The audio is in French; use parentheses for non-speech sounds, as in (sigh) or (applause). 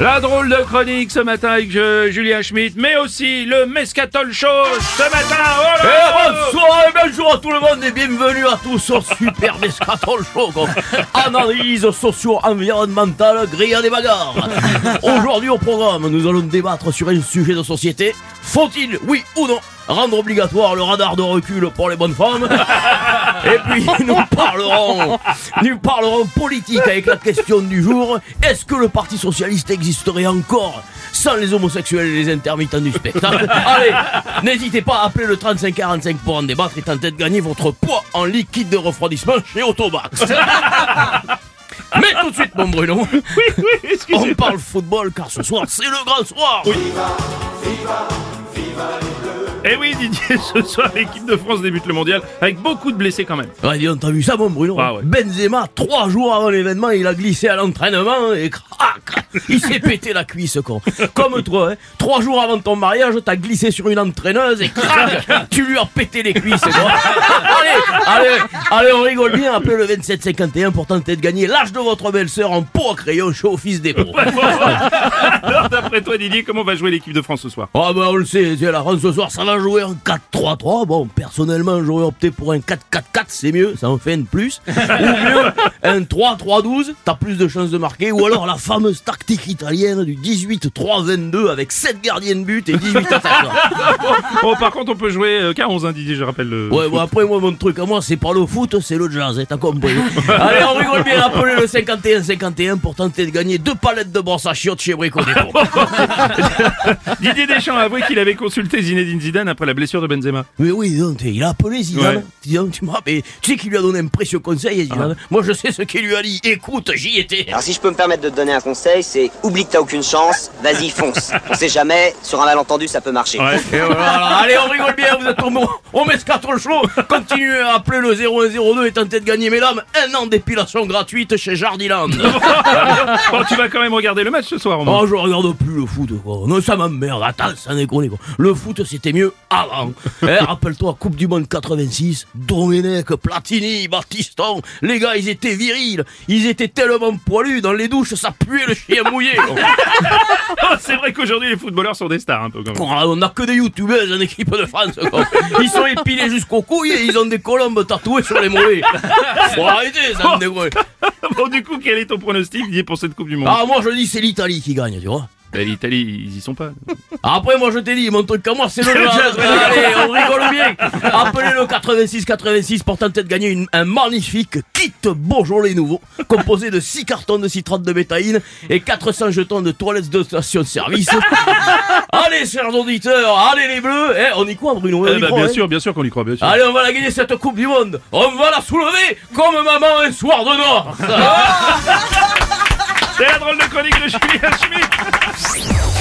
La drôle de chronique ce matin avec euh, Julien Schmitt, mais aussi le Mescatol Show ce matin. Oh là Eh, bonsoir et bonjour à tout le monde et bienvenue à tous au Super Descatol Show. Analyse socio-environnementale, grille à des bagarres. (laughs) Aujourd'hui au programme, nous allons débattre sur un sujet de société. Faut-il, oui ou non, rendre obligatoire le radar de recul pour les bonnes femmes (laughs) Et puis nous parlerons, nous parlerons politique avec la question du jour. Est-ce que le Parti Socialiste existerait encore sans les homosexuels et les intermittents du spectacle? (laughs) Allez, n'hésitez pas à appeler le 3545 pour en débattre et tenter de gagner votre poids en liquide de refroidissement chez Automax. (laughs) Mais tout de suite, mon Bruno, Oui, oui, on parle football car ce soir, c'est le grand soir. Et Eh oui, Didier, (laughs) ce soir l'équipe de France débute le mondial avec beaucoup de blessés quand même. Ouais, dis donc, t'as vu ça, mon Bruno Ah ouais. Benzema, trois jours avant l'événement, il a glissé à l'entraînement et crac, il s'est pété la cuisse, con. Comme toi, hein. Trois jours avant ton mariage, t'as glissé sur une entraîneuse et crac, tu lui as pété les cuisses, quoi. allez, allez, allez, on rigole bien, appelez le 2751 pour tenter de gagner l'âge de votre belle-sœur en pot à crayon chez Office Dépôt. Alors d'après toi, Didier, comment va jouer l'équipe de France ce soir? Ah bah on le sait, la France ce soir ça va jouer en 4-3-3. Bon, personnellement j'aurais opté pour un 4-4-4, c'est mieux, ça en fait un de plus. (laughs) Ou mieux, un 3-3-12, t'as plus de chances de marquer. Ou alors la fameuse tactique italienne du 18-3-22 avec 7 gardiens de but et 18 (laughs) attaquants. Bon, par contre, on peut jouer euh, qu'à 11, hein, Didier, je rappelle le. Ouais, bon après moi mon truc à moi c'est pas le foot, c'est le jazz, hein, t'as compris. (laughs) Allez, on rigole bien, appelez le 51-51 pour tenter de gagner deux palettes de brosse à chiottes chez Brico. Didier Deschamps a avoué qu'il avait consulté Zinedine Zidane après la blessure de Benzema. Mais oui, donc, il a appelé Zidane. Ouais. Tu, me rappelles, tu sais qu'il lui a donné un précieux conseil, Zidane. Moi, je sais ce qu'il lui a dit. Écoute, j'y étais. Alors si je peux me permettre de te donner un conseil, c'est oublie que t'as aucune chance, vas-y fonce. (laughs) On sait jamais, sur un malentendu ça peut marcher. Ouais. Et voilà, (laughs) allez, on rigole bien, vous êtes tombés au- au Mescaton Show. Continuez à appeler le 0102 et tentez de gagner, mesdames, un an d'épilation gratuite chez Jardiland. (laughs) bon, tu vas quand même regarder le match ce soir, au moins. Oh, je regarde plus le foot, quoi. Non, ça m'emmerde. Attends, ça déconne, quoi. Le foot, c'était mieux avant. Eh, rappelle-toi, Coupe du Monde 86, Domenech, Platini, Battiston. Les gars, ils étaient virils. Ils étaient tellement poilus. Dans les douches, ça puait le chien mouillé. (laughs) c'est vrai qu'aujourd'hui, les footballeurs sont des stars, un peu quand même. On a que des youtubeuses en équipe de France, quoi. Ils sont épilés jusqu'aux couilles et ils ont des colombes tatouées sur les mollets. (laughs) Faut arrêter, ça me dégoûte. (laughs) Bon, du coup, quel est ton pronostic, Didier, pour cette Coupe du Monde? Ah, moi, je dis, c'est l'Italie qui gagne, tu vois. Ben, L'Italie, ils y sont pas. (laughs) Après, moi, je t'ai dit, mon truc à moi, c'est le jazz. (laughs) Allez, on rigole bien. Appelez le 86-86 pour tenter de gagner une- un magnifique kit Beaujolais nouveau, composé de 6 cartons de citrate de bétaïne et 400 jetons de toilettes de station-service. (laughs) allez, chers auditeurs, allez les bleus. Eh, on y croit, Bruno on Eh y ben, croit, bien hein sûr, bien sûr qu'on y croit, bien sûr. Allez, on va la gagner cette Coupe du Monde. On va la soulever comme maman un soir de noir. C'est la drôle de chronique de Julien Schmitt